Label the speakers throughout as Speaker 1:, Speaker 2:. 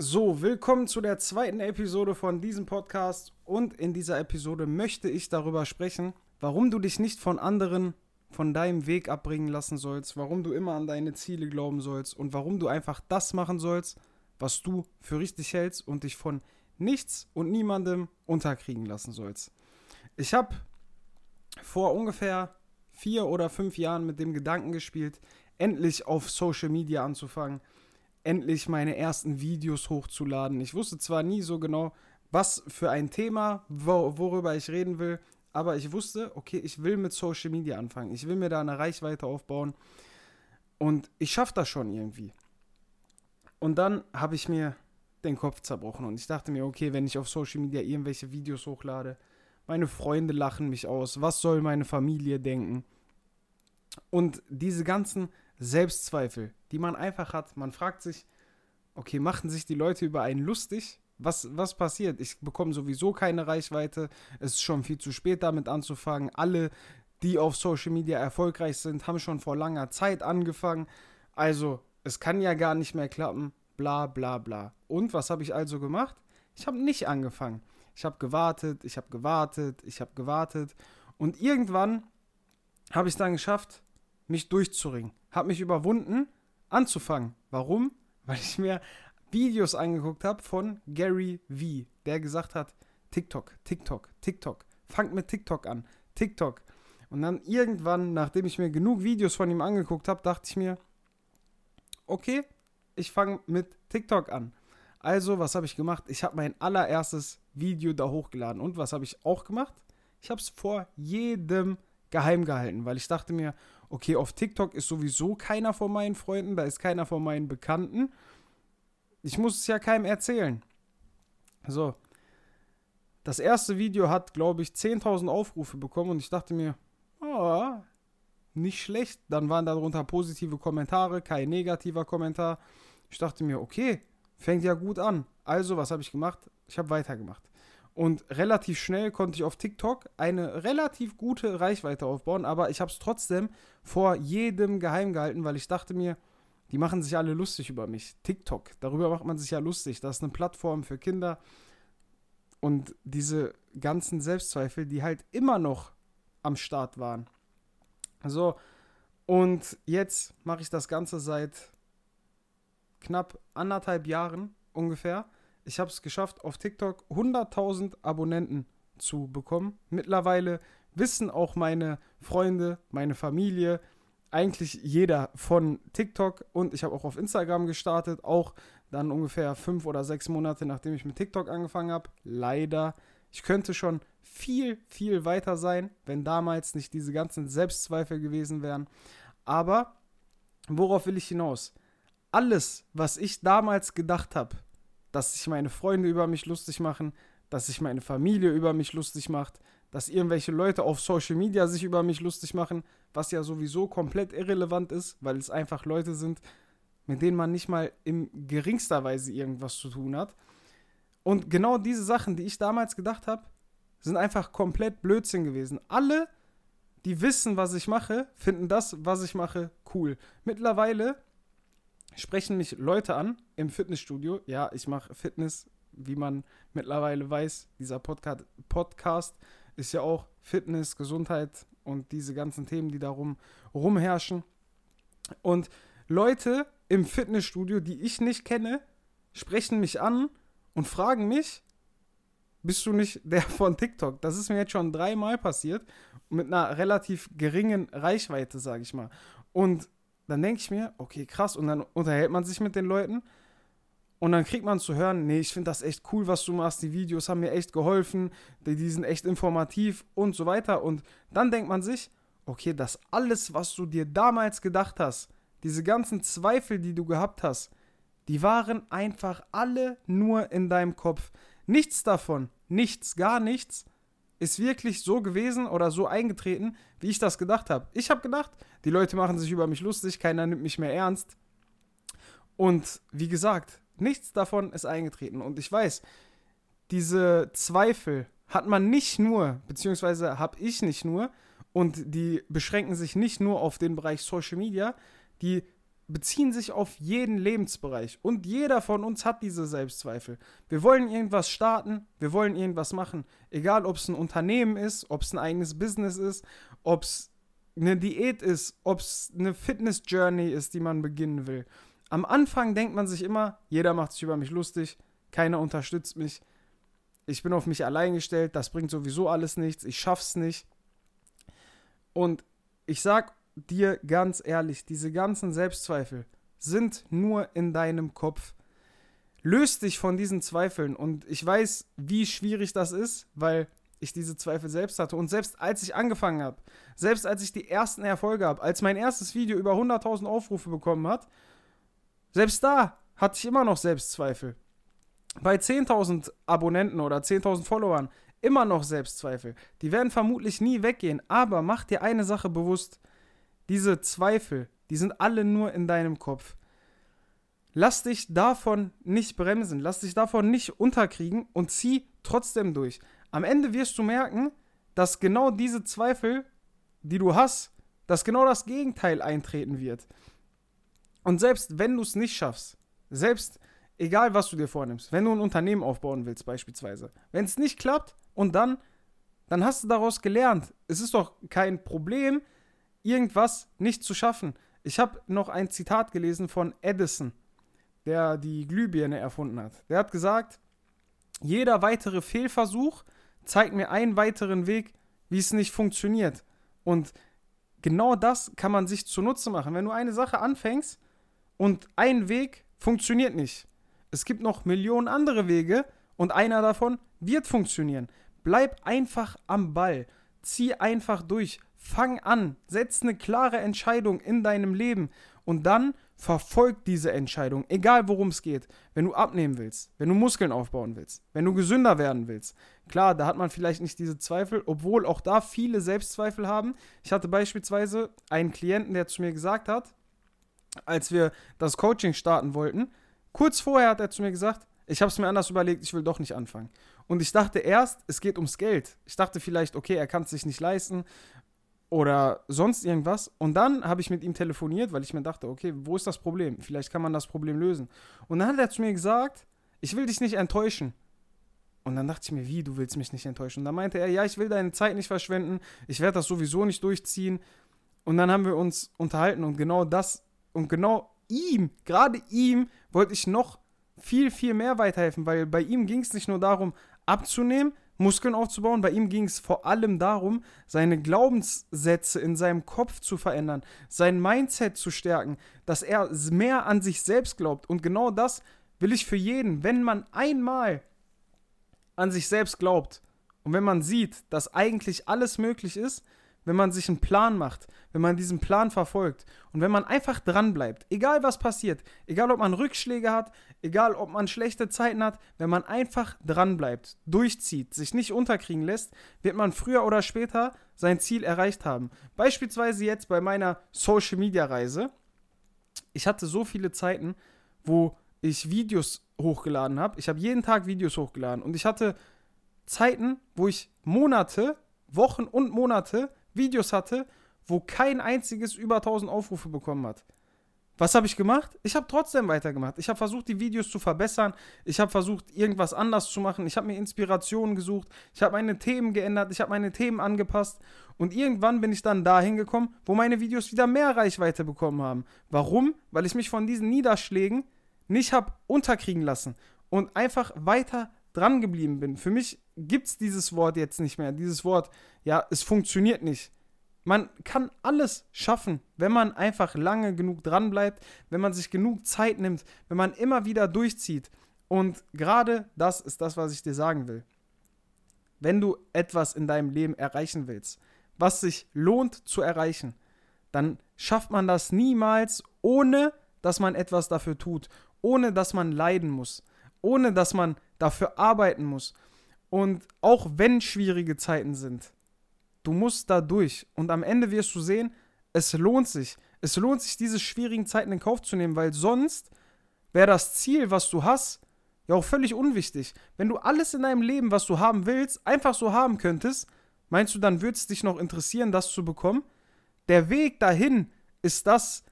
Speaker 1: So, willkommen zu der zweiten Episode von diesem Podcast. Und in dieser Episode möchte ich darüber sprechen, warum du dich nicht von anderen von deinem Weg abbringen lassen sollst, warum du immer an deine Ziele glauben sollst und warum du einfach das machen sollst, was du für richtig hältst und dich von nichts und niemandem unterkriegen lassen sollst. Ich habe vor ungefähr vier oder fünf Jahren mit dem Gedanken gespielt, endlich auf Social Media anzufangen endlich meine ersten Videos hochzuladen. Ich wusste zwar nie so genau, was für ein Thema, wo, worüber ich reden will, aber ich wusste, okay, ich will mit Social Media anfangen. Ich will mir da eine Reichweite aufbauen und ich schaffe das schon irgendwie. Und dann habe ich mir den Kopf zerbrochen und ich dachte mir, okay, wenn ich auf Social Media irgendwelche Videos hochlade, meine Freunde lachen mich aus, was soll meine Familie denken? Und diese ganzen Selbstzweifel, die man einfach hat. Man fragt sich, okay, machen sich die Leute über einen lustig? Was, was passiert? Ich bekomme sowieso keine Reichweite. Es ist schon viel zu spät damit anzufangen. Alle, die auf Social Media erfolgreich sind, haben schon vor langer Zeit angefangen. Also, es kann ja gar nicht mehr klappen. Bla bla bla. Und was habe ich also gemacht? Ich habe nicht angefangen. Ich habe gewartet, ich habe gewartet, ich habe gewartet. Und irgendwann habe ich es dann geschafft, mich durchzuringen. Habe mich überwunden, anzufangen. Warum? Weil ich mir Videos angeguckt habe von Gary V, der gesagt hat, TikTok, TikTok, TikTok. Fangt mit TikTok an. TikTok. Und dann irgendwann, nachdem ich mir genug Videos von ihm angeguckt habe, dachte ich mir, okay, ich fange mit TikTok an. Also, was habe ich gemacht? Ich habe mein allererstes Video da hochgeladen. Und was habe ich auch gemacht? Ich habe es vor jedem geheim gehalten, weil ich dachte mir, okay, auf TikTok ist sowieso keiner von meinen Freunden, da ist keiner von meinen Bekannten. Ich muss es ja keinem erzählen. So. Das erste Video hat, glaube ich, 10.000 Aufrufe bekommen und ich dachte mir, oh, nicht schlecht. Dann waren darunter positive Kommentare, kein negativer Kommentar. Ich dachte mir, okay, fängt ja gut an. Also, was habe ich gemacht? Ich habe weitergemacht. Und relativ schnell konnte ich auf TikTok eine relativ gute Reichweite aufbauen, aber ich habe es trotzdem vor jedem geheim gehalten, weil ich dachte mir, die machen sich alle lustig über mich. TikTok, darüber macht man sich ja lustig. Das ist eine Plattform für Kinder. Und diese ganzen Selbstzweifel, die halt immer noch am Start waren. So, und jetzt mache ich das Ganze seit knapp anderthalb Jahren ungefähr ich habe es geschafft, auf TikTok 100.000 Abonnenten zu bekommen. Mittlerweile wissen auch meine Freunde, meine Familie, eigentlich jeder von TikTok und ich habe auch auf Instagram gestartet, auch dann ungefähr fünf oder sechs Monate nachdem ich mit TikTok angefangen habe. Leider, ich könnte schon viel, viel weiter sein, wenn damals nicht diese ganzen Selbstzweifel gewesen wären. Aber worauf will ich hinaus? Alles, was ich damals gedacht habe, dass sich meine Freunde über mich lustig machen, dass sich meine Familie über mich lustig macht, dass irgendwelche Leute auf Social Media sich über mich lustig machen, was ja sowieso komplett irrelevant ist, weil es einfach Leute sind, mit denen man nicht mal in geringster Weise irgendwas zu tun hat. Und genau diese Sachen, die ich damals gedacht habe, sind einfach komplett Blödsinn gewesen. Alle, die wissen, was ich mache, finden das, was ich mache, cool. Mittlerweile sprechen mich Leute an im Fitnessstudio. Ja, ich mache Fitness, wie man mittlerweile weiß. Dieser Podcast, Podcast ist ja auch Fitness, Gesundheit und diese ganzen Themen, die darum rumherrschen. Und Leute im Fitnessstudio, die ich nicht kenne, sprechen mich an und fragen mich, bist du nicht der von TikTok? Das ist mir jetzt schon dreimal passiert mit einer relativ geringen Reichweite, sage ich mal. Und dann denke ich mir, okay, krass, und dann unterhält man sich mit den Leuten. Und dann kriegt man zu hören, nee, ich finde das echt cool, was du machst, die Videos haben mir echt geholfen, die, die sind echt informativ und so weiter. Und dann denkt man sich, okay, das alles, was du dir damals gedacht hast, diese ganzen Zweifel, die du gehabt hast, die waren einfach alle nur in deinem Kopf. Nichts davon, nichts, gar nichts ist wirklich so gewesen oder so eingetreten, wie ich das gedacht habe. Ich habe gedacht, die Leute machen sich über mich lustig, keiner nimmt mich mehr ernst. Und wie gesagt, nichts davon ist eingetreten. Und ich weiß, diese Zweifel hat man nicht nur, beziehungsweise habe ich nicht nur, und die beschränken sich nicht nur auf den Bereich Social Media, die beziehen sich auf jeden Lebensbereich. Und jeder von uns hat diese Selbstzweifel. Wir wollen irgendwas starten, wir wollen irgendwas machen. Egal, ob es ein Unternehmen ist, ob es ein eigenes Business ist, ob es eine Diät ist, ob es eine Fitness-Journey ist, die man beginnen will. Am Anfang denkt man sich immer, jeder macht sich über mich lustig, keiner unterstützt mich, ich bin auf mich allein gestellt, das bringt sowieso alles nichts, ich schaff's nicht. Und ich sag dir ganz ehrlich, diese ganzen Selbstzweifel sind nur in deinem Kopf. Löst dich von diesen Zweifeln und ich weiß, wie schwierig das ist, weil ich diese Zweifel selbst hatte. Und selbst als ich angefangen habe, selbst als ich die ersten Erfolge habe, als mein erstes Video über 100.000 Aufrufe bekommen hat, selbst da hatte ich immer noch Selbstzweifel. Bei 10.000 Abonnenten oder 10.000 Followern immer noch Selbstzweifel. Die werden vermutlich nie weggehen, aber mach dir eine Sache bewusst. Diese Zweifel, die sind alle nur in deinem Kopf. Lass dich davon nicht bremsen, lass dich davon nicht unterkriegen und zieh trotzdem durch. Am Ende wirst du merken, dass genau diese Zweifel, die du hast, dass genau das Gegenteil eintreten wird. Und selbst wenn du es nicht schaffst, selbst egal was du dir vornimmst, wenn du ein Unternehmen aufbauen willst beispielsweise, wenn es nicht klappt und dann, dann hast du daraus gelernt. Es ist doch kein Problem, irgendwas nicht zu schaffen. Ich habe noch ein Zitat gelesen von Edison, der die Glühbirne erfunden hat. Der hat gesagt, jeder weitere Fehlversuch zeigt mir einen weiteren Weg, wie es nicht funktioniert. Und genau das kann man sich zunutze machen. Wenn du eine Sache anfängst und ein Weg funktioniert nicht, es gibt noch Millionen andere Wege und einer davon wird funktionieren. Bleib einfach am Ball. Zieh einfach durch. Fang an. Setz eine klare Entscheidung in deinem Leben und dann verfolg diese Entscheidung, egal worum es geht. Wenn du abnehmen willst, wenn du Muskeln aufbauen willst, wenn du gesünder werden willst. Klar, da hat man vielleicht nicht diese Zweifel, obwohl auch da viele Selbstzweifel haben. Ich hatte beispielsweise einen Klienten, der zu mir gesagt hat, als wir das Coaching starten wollten, kurz vorher hat er zu mir gesagt, ich habe es mir anders überlegt, ich will doch nicht anfangen. Und ich dachte erst, es geht ums Geld. Ich dachte vielleicht, okay, er kann es sich nicht leisten oder sonst irgendwas. Und dann habe ich mit ihm telefoniert, weil ich mir dachte, okay, wo ist das Problem? Vielleicht kann man das Problem lösen. Und dann hat er zu mir gesagt, ich will dich nicht enttäuschen. Und dann dachte ich mir, wie, du willst mich nicht enttäuschen? Und dann meinte er, ja, ich will deine Zeit nicht verschwenden, ich werde das sowieso nicht durchziehen. Und dann haben wir uns unterhalten und genau das und genau ihm, gerade ihm, wollte ich noch viel, viel mehr weiterhelfen, weil bei ihm ging es nicht nur darum, abzunehmen, Muskeln aufzubauen, bei ihm ging es vor allem darum, seine Glaubenssätze in seinem Kopf zu verändern, sein Mindset zu stärken, dass er mehr an sich selbst glaubt. Und genau das will ich für jeden, wenn man einmal an sich selbst glaubt und wenn man sieht, dass eigentlich alles möglich ist, wenn man sich einen Plan macht, wenn man diesen Plan verfolgt und wenn man einfach dran bleibt, egal was passiert, egal ob man Rückschläge hat, egal ob man schlechte Zeiten hat, wenn man einfach dran bleibt, durchzieht, sich nicht unterkriegen lässt, wird man früher oder später sein Ziel erreicht haben. Beispielsweise jetzt bei meiner Social Media Reise. Ich hatte so viele Zeiten, wo ich Videos hochgeladen habe. Ich habe jeden Tag Videos hochgeladen und ich hatte Zeiten, wo ich Monate, Wochen und Monate Videos hatte, wo kein einziges über 1000 Aufrufe bekommen hat. Was habe ich gemacht? Ich habe trotzdem weitergemacht. Ich habe versucht, die Videos zu verbessern. Ich habe versucht, irgendwas anders zu machen. Ich habe mir Inspirationen gesucht. Ich habe meine Themen geändert. Ich habe meine Themen angepasst. Und irgendwann bin ich dann dahin gekommen, wo meine Videos wieder mehr Reichweite bekommen haben. Warum? Weil ich mich von diesen Niederschlägen nicht habe unterkriegen lassen und einfach weiter dran geblieben bin. Für mich gibt es dieses Wort jetzt nicht mehr. Dieses Wort, ja, es funktioniert nicht. Man kann alles schaffen, wenn man einfach lange genug dran bleibt, wenn man sich genug Zeit nimmt, wenn man immer wieder durchzieht. Und gerade das ist das, was ich dir sagen will. Wenn du etwas in deinem Leben erreichen willst, was sich lohnt zu erreichen, dann schafft man das niemals, ohne dass man etwas dafür tut, ohne dass man leiden muss, ohne dass man dafür arbeiten muss. Und auch wenn schwierige Zeiten sind, du musst da durch. Und am Ende wirst du sehen, es lohnt sich. Es lohnt sich, diese schwierigen Zeiten in Kauf zu nehmen, weil sonst wäre das Ziel, was du hast, ja auch völlig unwichtig. Wenn du alles in deinem Leben, was du haben willst, einfach so haben könntest, meinst du, dann würde es dich noch interessieren, das zu bekommen? Der Weg dahin ist das,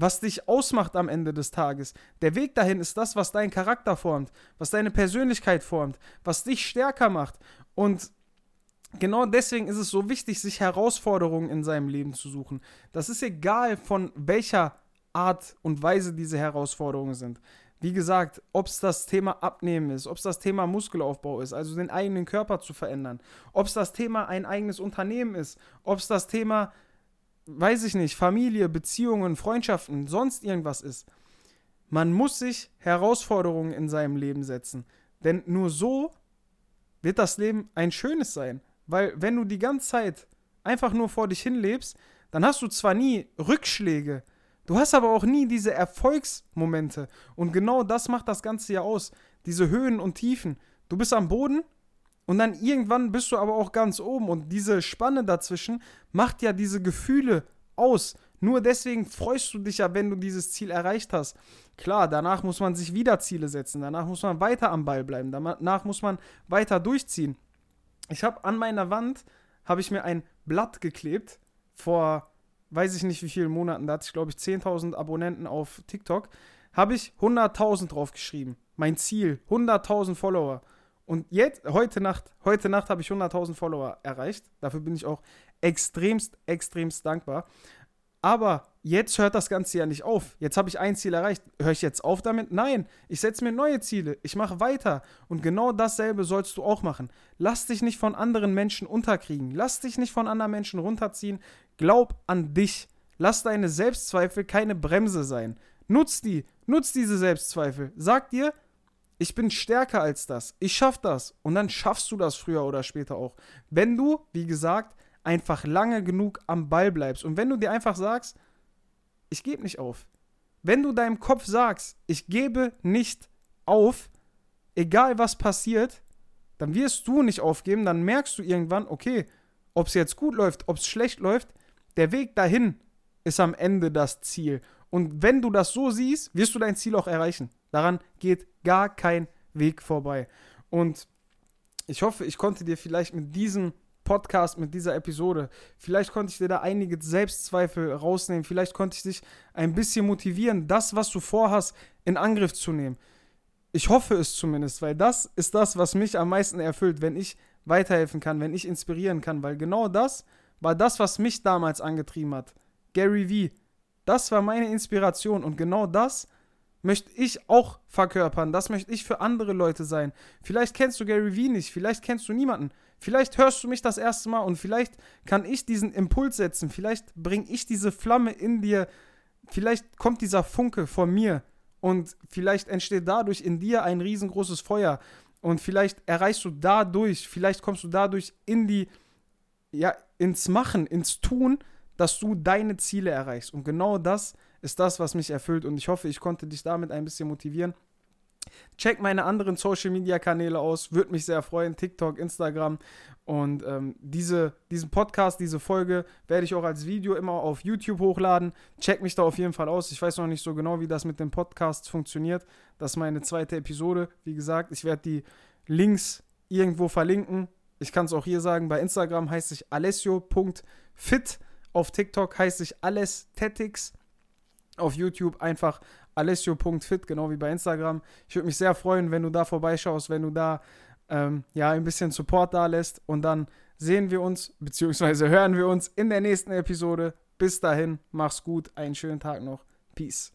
Speaker 1: was dich ausmacht am Ende des Tages. Der Weg dahin ist das, was deinen Charakter formt, was deine Persönlichkeit formt, was dich stärker macht. Und genau deswegen ist es so wichtig, sich Herausforderungen in seinem Leben zu suchen. Das ist egal, von welcher Art und Weise diese Herausforderungen sind. Wie gesagt, ob es das Thema Abnehmen ist, ob es das Thema Muskelaufbau ist, also den eigenen Körper zu verändern, ob es das Thema ein eigenes Unternehmen ist, ob es das Thema, weiß ich nicht, Familie, Beziehungen, Freundschaften, sonst irgendwas ist. Man muss sich Herausforderungen in seinem Leben setzen. Denn nur so wird das Leben ein schönes sein. Weil wenn du die ganze Zeit einfach nur vor dich hin lebst, dann hast du zwar nie Rückschläge, Du hast aber auch nie diese Erfolgsmomente. Und genau das macht das Ganze ja aus. Diese Höhen und Tiefen. Du bist am Boden und dann irgendwann bist du aber auch ganz oben. Und diese Spanne dazwischen macht ja diese Gefühle aus. Nur deswegen freust du dich ja, wenn du dieses Ziel erreicht hast. Klar, danach muss man sich wieder Ziele setzen. Danach muss man weiter am Ball bleiben. Danach muss man weiter durchziehen. Ich habe an meiner Wand habe ich mir ein Blatt geklebt vor weiß ich nicht wie vielen Monaten, da hatte ich glaube ich 10.000 Abonnenten auf TikTok, habe ich 100.000 drauf geschrieben. Mein Ziel, 100.000 Follower. Und jetzt, heute Nacht, heute Nacht habe ich 100.000 Follower erreicht. Dafür bin ich auch extremst, extremst dankbar. Aber jetzt hört das Ganze ja nicht auf. Jetzt habe ich ein Ziel erreicht. Höre ich jetzt auf damit? Nein, ich setze mir neue Ziele. Ich mache weiter. Und genau dasselbe sollst du auch machen. Lass dich nicht von anderen Menschen unterkriegen. Lass dich nicht von anderen Menschen runterziehen. Glaub an dich. Lass deine Selbstzweifel keine Bremse sein. Nutz die. Nutz diese Selbstzweifel. Sag dir, ich bin stärker als das. Ich schaff das. Und dann schaffst du das früher oder später auch. Wenn du, wie gesagt, einfach lange genug am Ball bleibst. Und wenn du dir einfach sagst, ich gebe nicht auf. Wenn du deinem Kopf sagst, ich gebe nicht auf, egal was passiert, dann wirst du nicht aufgeben, dann merkst du irgendwann, okay, ob es jetzt gut läuft, ob es schlecht läuft, der Weg dahin ist am Ende das Ziel. Und wenn du das so siehst, wirst du dein Ziel auch erreichen. Daran geht gar kein Weg vorbei. Und ich hoffe, ich konnte dir vielleicht mit diesem Podcast, mit dieser Episode. Vielleicht konnte ich dir da einige Selbstzweifel rausnehmen. Vielleicht konnte ich dich ein bisschen motivieren, das, was du vorhast, in Angriff zu nehmen. Ich hoffe es zumindest, weil das ist das, was mich am meisten erfüllt, wenn ich weiterhelfen kann, wenn ich inspirieren kann, weil genau das war das, was mich damals angetrieben hat. Gary Vee. Das war meine Inspiration und genau das möchte ich auch verkörpern. Das möchte ich für andere Leute sein. Vielleicht kennst du Gary Vee nicht, vielleicht kennst du niemanden. Vielleicht hörst du mich das erste Mal und vielleicht kann ich diesen Impuls setzen. Vielleicht bringe ich diese Flamme in dir. Vielleicht kommt dieser Funke von mir und vielleicht entsteht dadurch in dir ein riesengroßes Feuer. Und vielleicht erreichst du dadurch, vielleicht kommst du dadurch in die, ja, ins Machen, ins Tun, dass du deine Ziele erreichst. Und genau das ist das, was mich erfüllt. Und ich hoffe, ich konnte dich damit ein bisschen motivieren. Check meine anderen Social Media Kanäle aus, würde mich sehr freuen. TikTok, Instagram. Und ähm, diese, diesen Podcast, diese Folge werde ich auch als Video immer auf YouTube hochladen. Check mich da auf jeden Fall aus. Ich weiß noch nicht so genau, wie das mit dem Podcast funktioniert. Das ist meine zweite Episode. Wie gesagt, ich werde die Links irgendwo verlinken. Ich kann es auch hier sagen, bei Instagram heißt ich alessio.fit. Auf TikTok heißt ich alles Tetics. Auf YouTube einfach alessio.fit, genau wie bei Instagram. Ich würde mich sehr freuen, wenn du da vorbeischaust, wenn du da ähm, ja ein bisschen Support da lässt und dann sehen wir uns, beziehungsweise hören wir uns in der nächsten Episode. Bis dahin, mach's gut, einen schönen Tag noch. Peace.